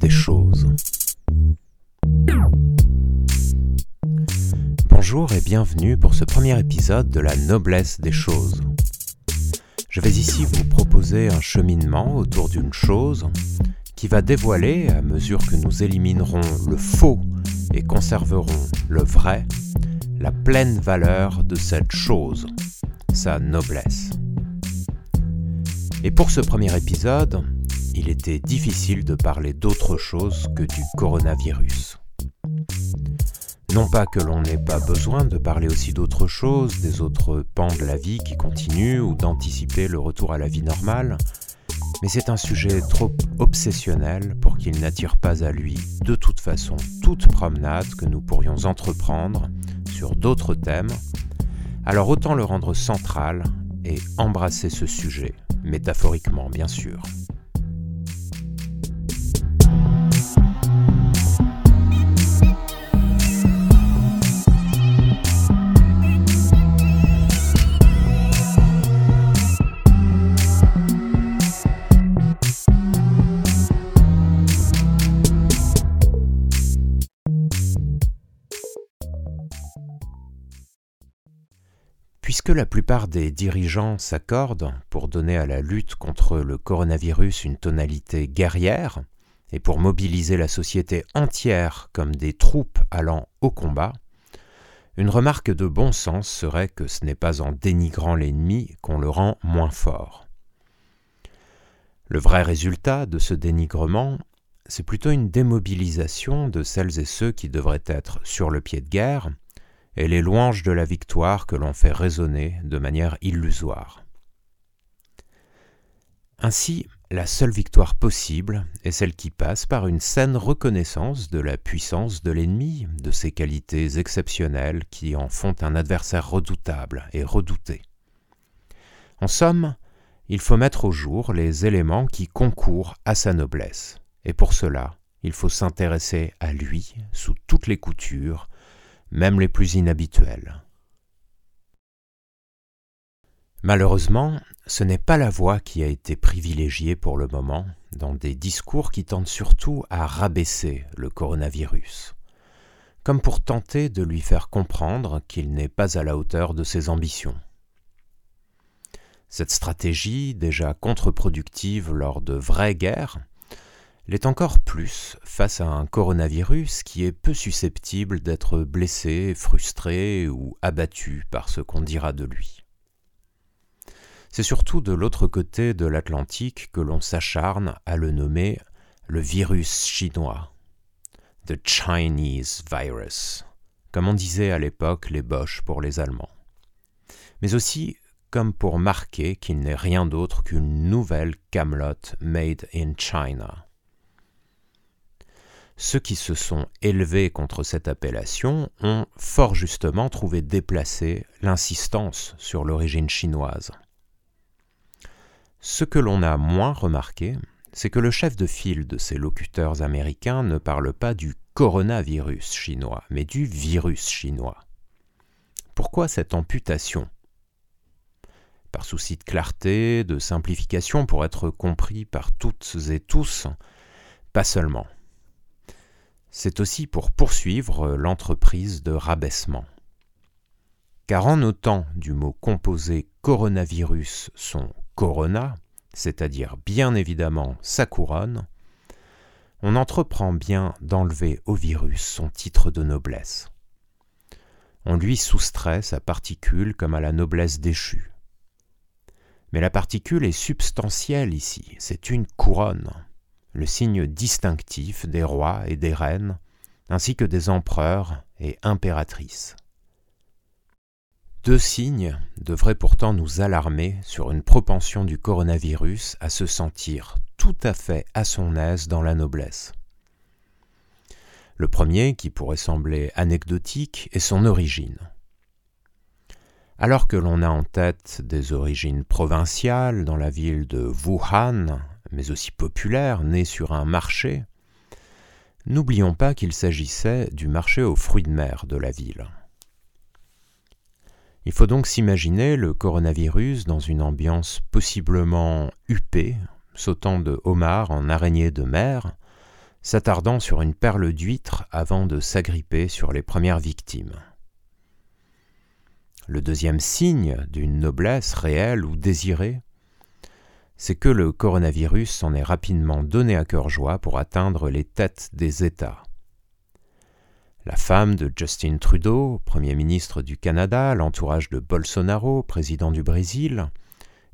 des choses. Bonjour et bienvenue pour ce premier épisode de la noblesse des choses. Je vais ici vous proposer un cheminement autour d'une chose qui va dévoiler, à mesure que nous éliminerons le faux et conserverons le vrai, la pleine valeur de cette chose, sa noblesse. Et pour ce premier épisode, il était difficile de parler d'autre chose que du coronavirus. Non pas que l'on n'ait pas besoin de parler aussi d'autre chose, des autres pans de la vie qui continuent ou d'anticiper le retour à la vie normale, mais c'est un sujet trop obsessionnel pour qu'il n'attire pas à lui de toute façon toute promenade que nous pourrions entreprendre sur d'autres thèmes, alors autant le rendre central et embrasser ce sujet métaphoriquement bien sûr. Puisque la plupart des dirigeants s'accordent pour donner à la lutte contre le coronavirus une tonalité guerrière, et pour mobiliser la société entière comme des troupes allant au combat, une remarque de bon sens serait que ce n'est pas en dénigrant l'ennemi qu'on le rend moins fort. Le vrai résultat de ce dénigrement, c'est plutôt une démobilisation de celles et ceux qui devraient être sur le pied de guerre, et les louanges de la victoire que l'on fait résonner de manière illusoire. Ainsi, la seule victoire possible est celle qui passe par une saine reconnaissance de la puissance de l'ennemi, de ses qualités exceptionnelles qui en font un adversaire redoutable et redouté. En somme, il faut mettre au jour les éléments qui concourent à sa noblesse, et pour cela, il faut s'intéresser à lui sous toutes les coutures, même les plus inhabituels. Malheureusement, ce n'est pas la voix qui a été privilégiée pour le moment dans des discours qui tentent surtout à rabaisser le coronavirus, comme pour tenter de lui faire comprendre qu'il n'est pas à la hauteur de ses ambitions. Cette stratégie, déjà contre-productive lors de vraies guerres, l'est encore plus face à un coronavirus qui est peu susceptible d'être blessé, frustré ou abattu par ce qu'on dira de lui. C'est surtout de l'autre côté de l'Atlantique que l'on s'acharne à le nommer le virus chinois, the Chinese virus, comme on disait à l'époque les Boches pour les Allemands, mais aussi comme pour marquer qu'il n'est rien d'autre qu'une nouvelle Camelot made in China. Ceux qui se sont élevés contre cette appellation ont fort justement trouvé déplacée l'insistance sur l'origine chinoise. Ce que l'on a moins remarqué, c'est que le chef de file de ces locuteurs américains ne parle pas du coronavirus chinois, mais du virus chinois. Pourquoi cette amputation? Par souci de clarté, de simplification pour être compris par toutes et tous, pas seulement c'est aussi pour poursuivre l'entreprise de rabaissement. Car en notant du mot composé coronavirus son corona, c'est-à-dire bien évidemment sa couronne, on entreprend bien d'enlever au virus son titre de noblesse. On lui soustrait sa particule comme à la noblesse déchue. Mais la particule est substantielle ici, c'est une couronne le signe distinctif des rois et des reines, ainsi que des empereurs et impératrices. Deux signes devraient pourtant nous alarmer sur une propension du coronavirus à se sentir tout à fait à son aise dans la noblesse. Le premier, qui pourrait sembler anecdotique, est son origine. Alors que l'on a en tête des origines provinciales dans la ville de Wuhan, mais aussi populaire, né sur un marché, n'oublions pas qu'il s'agissait du marché aux fruits de mer de la ville. Il faut donc s'imaginer le coronavirus dans une ambiance possiblement huppée, sautant de homards en araignées de mer, s'attardant sur une perle d'huître avant de s'agripper sur les premières victimes. Le deuxième signe d'une noblesse réelle ou désirée, c'est que le coronavirus s'en est rapidement donné à cœur joie pour atteindre les têtes des États. La femme de Justin Trudeau, Premier ministre du Canada, l'entourage de Bolsonaro, président du Brésil,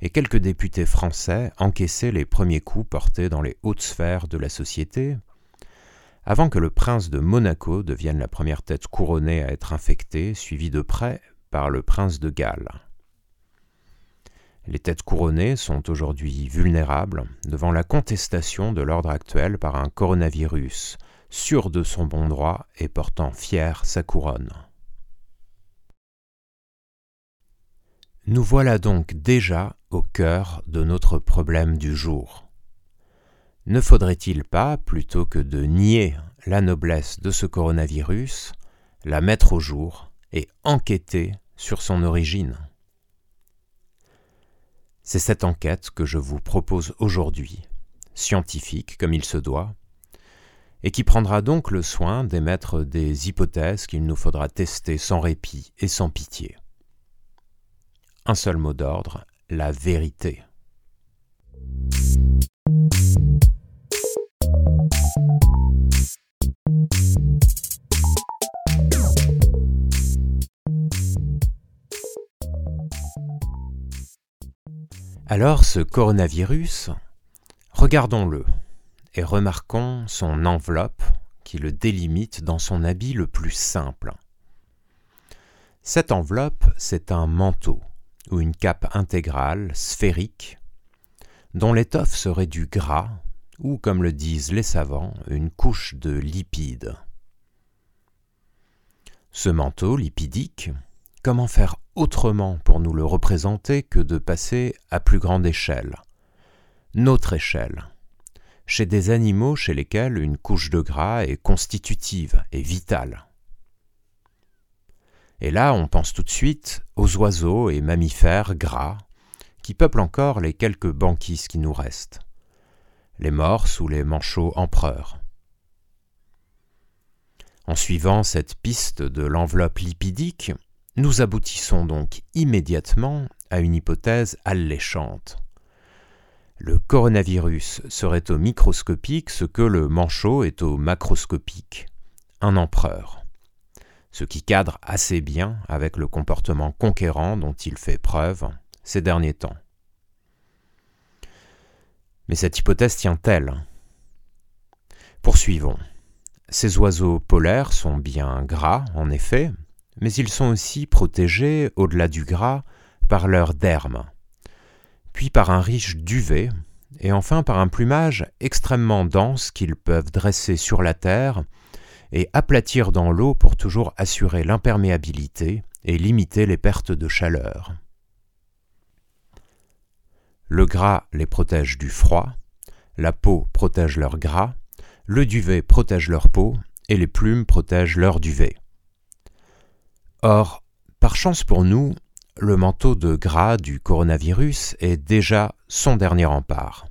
et quelques députés français encaissaient les premiers coups portés dans les hautes sphères de la société, avant que le prince de Monaco devienne la première tête couronnée à être infectée, suivie de près par le prince de Galles. Les têtes couronnées sont aujourd'hui vulnérables devant la contestation de l'ordre actuel par un coronavirus, sûr de son bon droit et portant fier sa couronne. Nous voilà donc déjà au cœur de notre problème du jour. Ne faudrait-il pas, plutôt que de nier la noblesse de ce coronavirus, la mettre au jour et enquêter sur son origine? C'est cette enquête que je vous propose aujourd'hui, scientifique comme il se doit, et qui prendra donc le soin d'émettre des hypothèses qu'il nous faudra tester sans répit et sans pitié. Un seul mot d'ordre, la vérité. Alors ce coronavirus, regardons-le et remarquons son enveloppe qui le délimite dans son habit le plus simple. Cette enveloppe, c'est un manteau ou une cape intégrale, sphérique, dont l'étoffe serait du gras, ou comme le disent les savants, une couche de lipides. Ce manteau lipidique, comment faire autrement pour nous le représenter que de passer à plus grande échelle, notre échelle, chez des animaux chez lesquels une couche de gras est constitutive et vitale. Et là, on pense tout de suite aux oiseaux et mammifères gras qui peuplent encore les quelques banquises qui nous restent, les morses ou les manchots empereurs. En suivant cette piste de l'enveloppe lipidique, nous aboutissons donc immédiatement à une hypothèse alléchante. Le coronavirus serait au microscopique ce que le manchot est au macroscopique, un empereur ce qui cadre assez bien avec le comportement conquérant dont il fait preuve ces derniers temps. Mais cette hypothèse tient-elle? Poursuivons. Ces oiseaux polaires sont bien gras, en effet, mais ils sont aussi protégés, au-delà du gras, par leur derme, puis par un riche duvet, et enfin par un plumage extrêmement dense qu'ils peuvent dresser sur la terre et aplatir dans l'eau pour toujours assurer l'imperméabilité et limiter les pertes de chaleur. Le gras les protège du froid, la peau protège leur gras, le duvet protège leur peau et les plumes protègent leur duvet. Or, par chance pour nous, le manteau de gras du coronavirus est déjà son dernier rempart.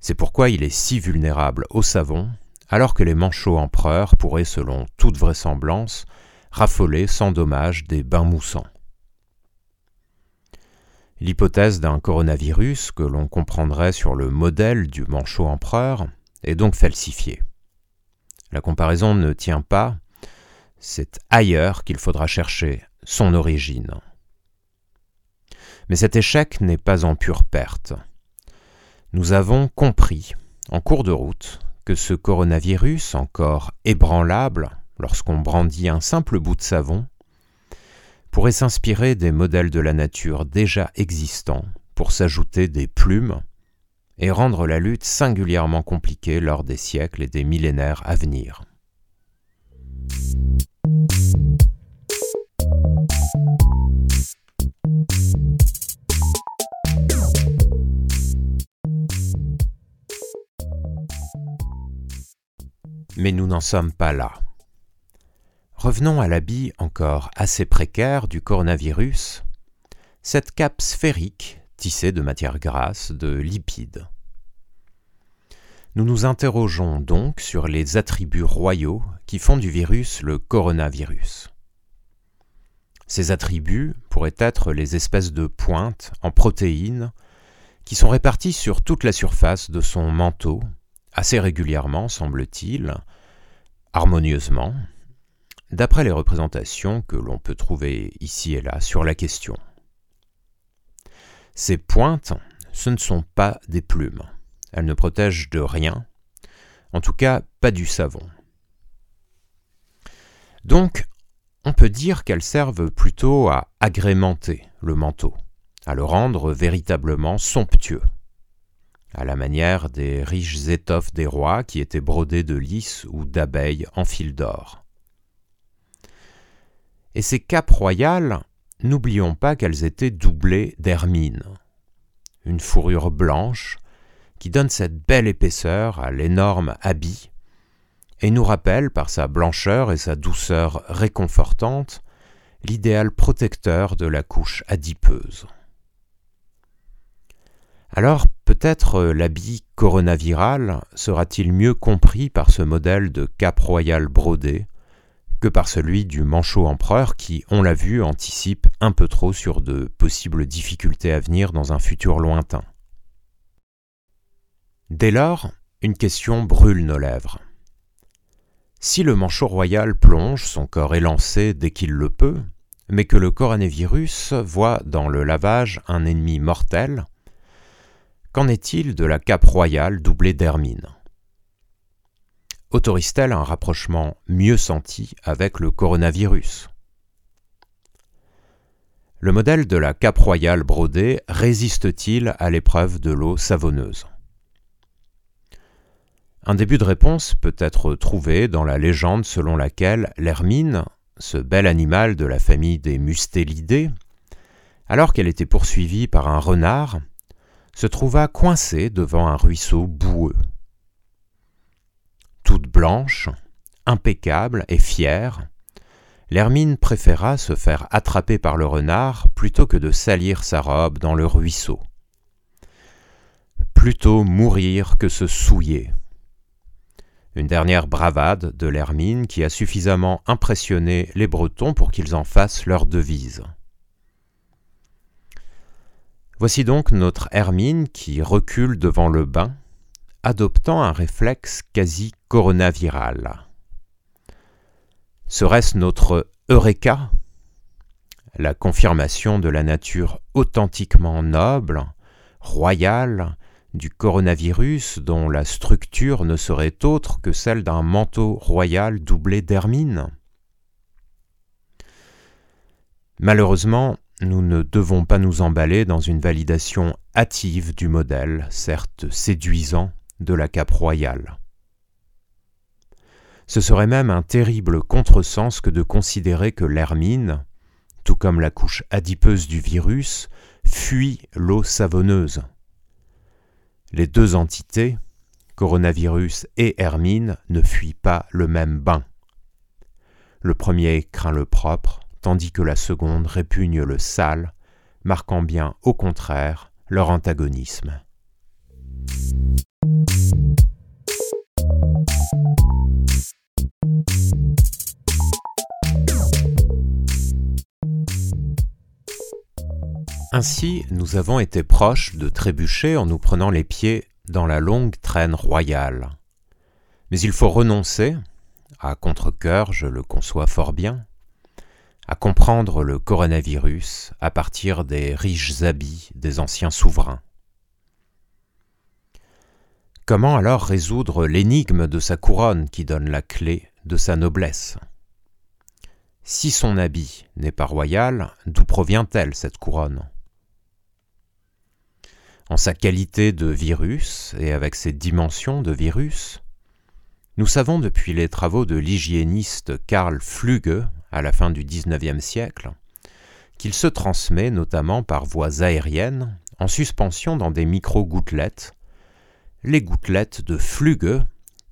C'est pourquoi il est si vulnérable au savon alors que les manchots empereurs pourraient, selon toute vraisemblance, raffoler sans dommage des bains moussants. L'hypothèse d'un coronavirus que l'on comprendrait sur le modèle du manchot empereur est donc falsifiée. La comparaison ne tient pas, c'est ailleurs qu'il faudra chercher son origine. Mais cet échec n'est pas en pure perte. Nous avons compris, en cours de route, que ce coronavirus, encore ébranlable lorsqu'on brandit un simple bout de savon, pourrait s'inspirer des modèles de la nature déjà existants pour s'ajouter des plumes et rendre la lutte singulièrement compliquée lors des siècles et des millénaires à venir. Mais nous n'en sommes pas là. Revenons à l'habit encore assez précaire du coronavirus, cette cape sphérique tissée de matière grasse, de lipides. Nous nous interrogeons donc sur les attributs royaux qui font du virus le coronavirus. Ces attributs pourraient être les espèces de pointes en protéines qui sont réparties sur toute la surface de son manteau, assez régulièrement, semble-t-il, harmonieusement, d'après les représentations que l'on peut trouver ici et là sur la question. Ces pointes, ce ne sont pas des plumes. Elles ne protègent de rien, en tout cas pas du savon. Donc, on peut dire qu'elles servent plutôt à agrémenter le manteau, à le rendre véritablement somptueux, à la manière des riches étoffes des rois qui étaient brodées de lys ou d'abeilles en fil d'or. Et ces capes royales, n'oublions pas qu'elles étaient doublées d'hermine, une fourrure blanche qui donne cette belle épaisseur à l'énorme habit et nous rappelle par sa blancheur et sa douceur réconfortante l'idéal protecteur de la couche adipeuse. Alors peut-être l'habit coronaviral sera-t-il mieux compris par ce modèle de cap royal brodé que par celui du manchot empereur qui, on l'a vu, anticipe un peu trop sur de possibles difficultés à venir dans un futur lointain. Dès lors, une question brûle nos lèvres. Si le manchot royal plonge son corps élancé dès qu'il le peut, mais que le coronavirus voit dans le lavage un ennemi mortel, qu'en est-il de la cape royale doublée d'hermine? Autorise-t-elle un rapprochement mieux senti avec le coronavirus? Le modèle de la cape royale brodée résiste-t-il à l'épreuve de l'eau savonneuse? Un début de réponse peut être trouvé dans la légende selon laquelle l'hermine, ce bel animal de la famille des mustélidés, alors qu'elle était poursuivie par un renard, se trouva coincée devant un ruisseau boueux. Toute blanche, impeccable et fière, l'hermine préféra se faire attraper par le renard plutôt que de salir sa robe dans le ruisseau. Plutôt mourir que se souiller une dernière bravade de l'Hermine qui a suffisamment impressionné les Bretons pour qu'ils en fassent leur devise. Voici donc notre Hermine qui recule devant le bain, adoptant un réflexe quasi coronaviral. Serait-ce notre Eureka La confirmation de la nature authentiquement noble, royale, du coronavirus dont la structure ne serait autre que celle d'un manteau royal doublé d'hermine? Malheureusement, nous ne devons pas nous emballer dans une validation hâtive du modèle, certes séduisant, de la cape royale. Ce serait même un terrible contresens que de considérer que l'hermine, tout comme la couche adipeuse du virus, fuit l'eau savonneuse. Les deux entités, coronavirus et hermine, ne fuient pas le même bain. Le premier craint le propre, tandis que la seconde répugne le sale, marquant bien au contraire leur antagonisme. Ainsi, nous avons été proches de trébucher en nous prenant les pieds dans la longue traîne royale. Mais il faut renoncer, à contre-coeur, je le conçois fort bien, à comprendre le coronavirus à partir des riches habits des anciens souverains. Comment alors résoudre l'énigme de sa couronne qui donne la clé de sa noblesse? Si son habit n'est pas royal, d'où provient-elle cette couronne? En sa qualité de virus et avec ses dimensions de virus, nous savons depuis les travaux de l'hygiéniste Karl Flügge à la fin du XIXe siècle qu'il se transmet notamment par voies aériennes en suspension dans des micro-gouttelettes, les gouttelettes de Flügge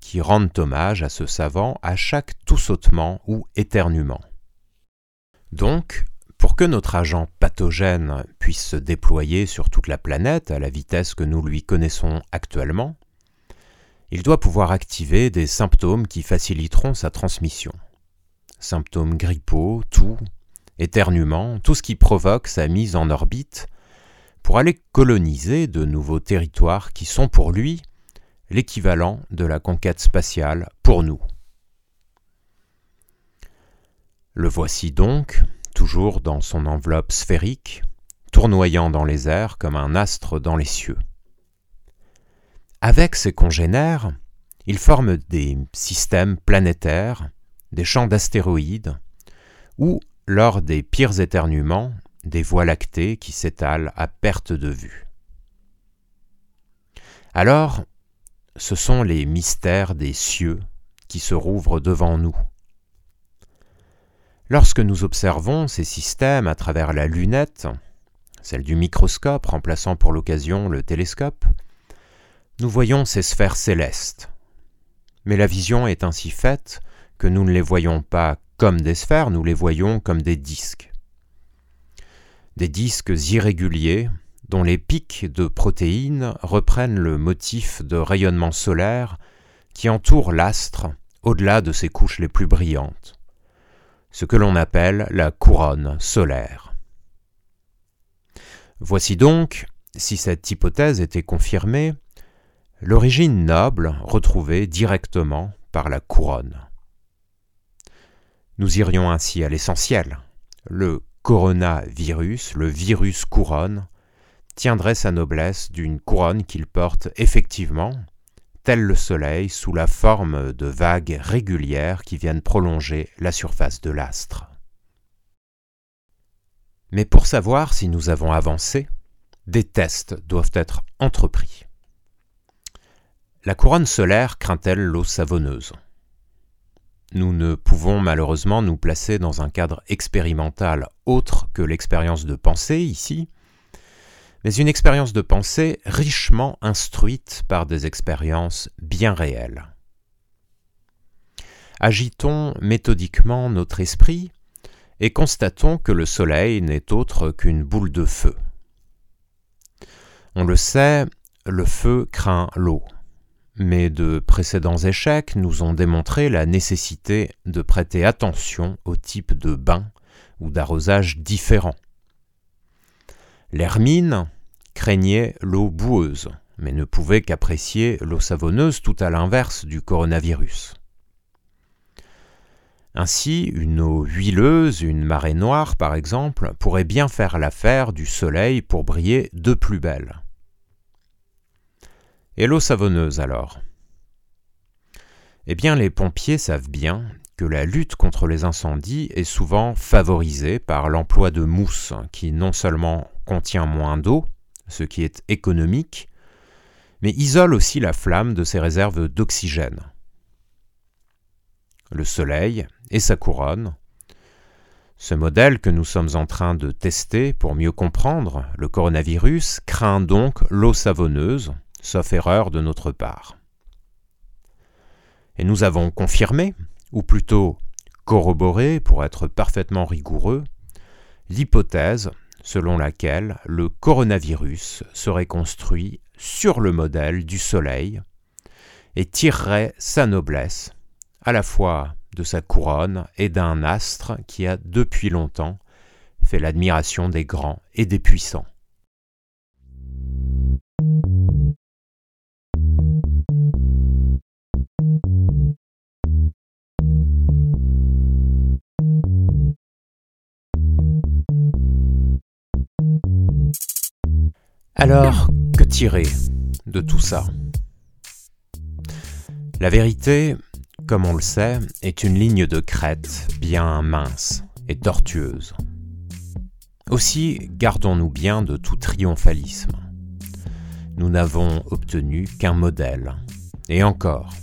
qui rendent hommage à ce savant à chaque tout sautement ou éternuement. Donc, pour que notre agent pathogène puisse se déployer sur toute la planète à la vitesse que nous lui connaissons actuellement, il doit pouvoir activer des symptômes qui faciliteront sa transmission. Symptômes grippaux, toux, éternuement, tout ce qui provoque sa mise en orbite pour aller coloniser de nouveaux territoires qui sont pour lui l'équivalent de la conquête spatiale pour nous. Le voici donc, toujours dans son enveloppe sphérique, tournoyant dans les airs comme un astre dans les cieux. Avec ses congénères, il forme des systèmes planétaires, des champs d'astéroïdes, ou, lors des pires éternuements, des voies lactées qui s'étalent à perte de vue. Alors, ce sont les mystères des cieux qui se rouvrent devant nous. Lorsque nous observons ces systèmes à travers la lunette, celle du microscope remplaçant pour l'occasion le télescope, nous voyons ces sphères célestes. Mais la vision est ainsi faite nous ne les voyons pas comme des sphères, nous les voyons comme des disques. Des disques irréguliers dont les pics de protéines reprennent le motif de rayonnement solaire qui entoure l'astre au-delà de ses couches les plus brillantes, ce que l'on appelle la couronne solaire. Voici donc, si cette hypothèse était confirmée, l'origine noble retrouvée directement par la couronne. Nous irions ainsi à l'essentiel. Le coronavirus, le virus couronne, tiendrait sa noblesse d'une couronne qu'il porte effectivement, tel le soleil sous la forme de vagues régulières qui viennent prolonger la surface de l'astre. Mais pour savoir si nous avons avancé, des tests doivent être entrepris. La couronne solaire craint-elle l'eau savonneuse? Nous ne pouvons malheureusement nous placer dans un cadre expérimental autre que l'expérience de pensée ici, mais une expérience de pensée richement instruite par des expériences bien réelles. Agitons méthodiquement notre esprit et constatons que le Soleil n'est autre qu'une boule de feu. On le sait, le feu craint l'eau, mais de précédents échecs nous ont démontré la nécessité de prêter attention au type de bain ou d'arrosage différent. L'hermine, craignait l'eau boueuse, mais ne pouvait qu'apprécier l'eau savonneuse tout à l'inverse du coronavirus. Ainsi, une eau huileuse, une marée noire par exemple, pourrait bien faire l'affaire du soleil pour briller de plus belle. Et l'eau savonneuse alors? Eh bien les pompiers savent bien que la lutte contre les incendies est souvent favorisée par l'emploi de mousse qui non seulement contient moins d'eau, ce qui est économique, mais isole aussi la flamme de ses réserves d'oxygène. Le Soleil et sa couronne, ce modèle que nous sommes en train de tester pour mieux comprendre le coronavirus craint donc l'eau savonneuse, sauf erreur de notre part. Et nous avons confirmé, ou plutôt corroboré pour être parfaitement rigoureux, l'hypothèse selon laquelle le coronavirus serait construit sur le modèle du Soleil et tirerait sa noblesse à la fois de sa couronne et d'un astre qui a depuis longtemps fait l'admiration des grands et des puissants. Alors, que tirer de tout ça? La vérité, comme on le sait, est une ligne de crête bien mince et tortueuse. Aussi, gardons-nous bien de tout triomphalisme. Nous n'avons obtenu qu'un modèle. Et encore,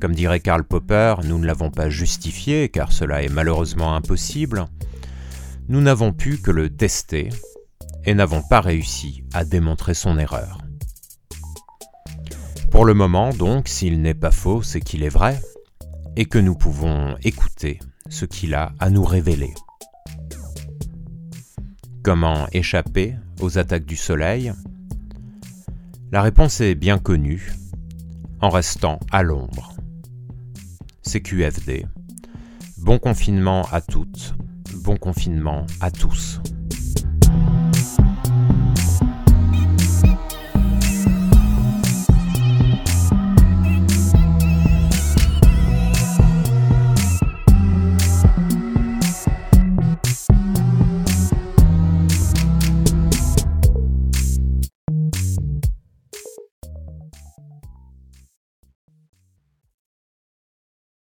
comme dirait Karl Popper, nous ne l'avons pas justifié car cela est malheureusement impossible. Nous n'avons pu que le tester et n'avons pas réussi à démontrer son erreur. Pour le moment, donc, s'il n'est pas faux, c'est qu'il est vrai, et que nous pouvons écouter ce qu'il a à nous révéler. Comment échapper aux attaques du soleil? La réponse est bien connue. en restant à l'ombre. CQFD. Bon confinement à toutes, bon confinement à tous.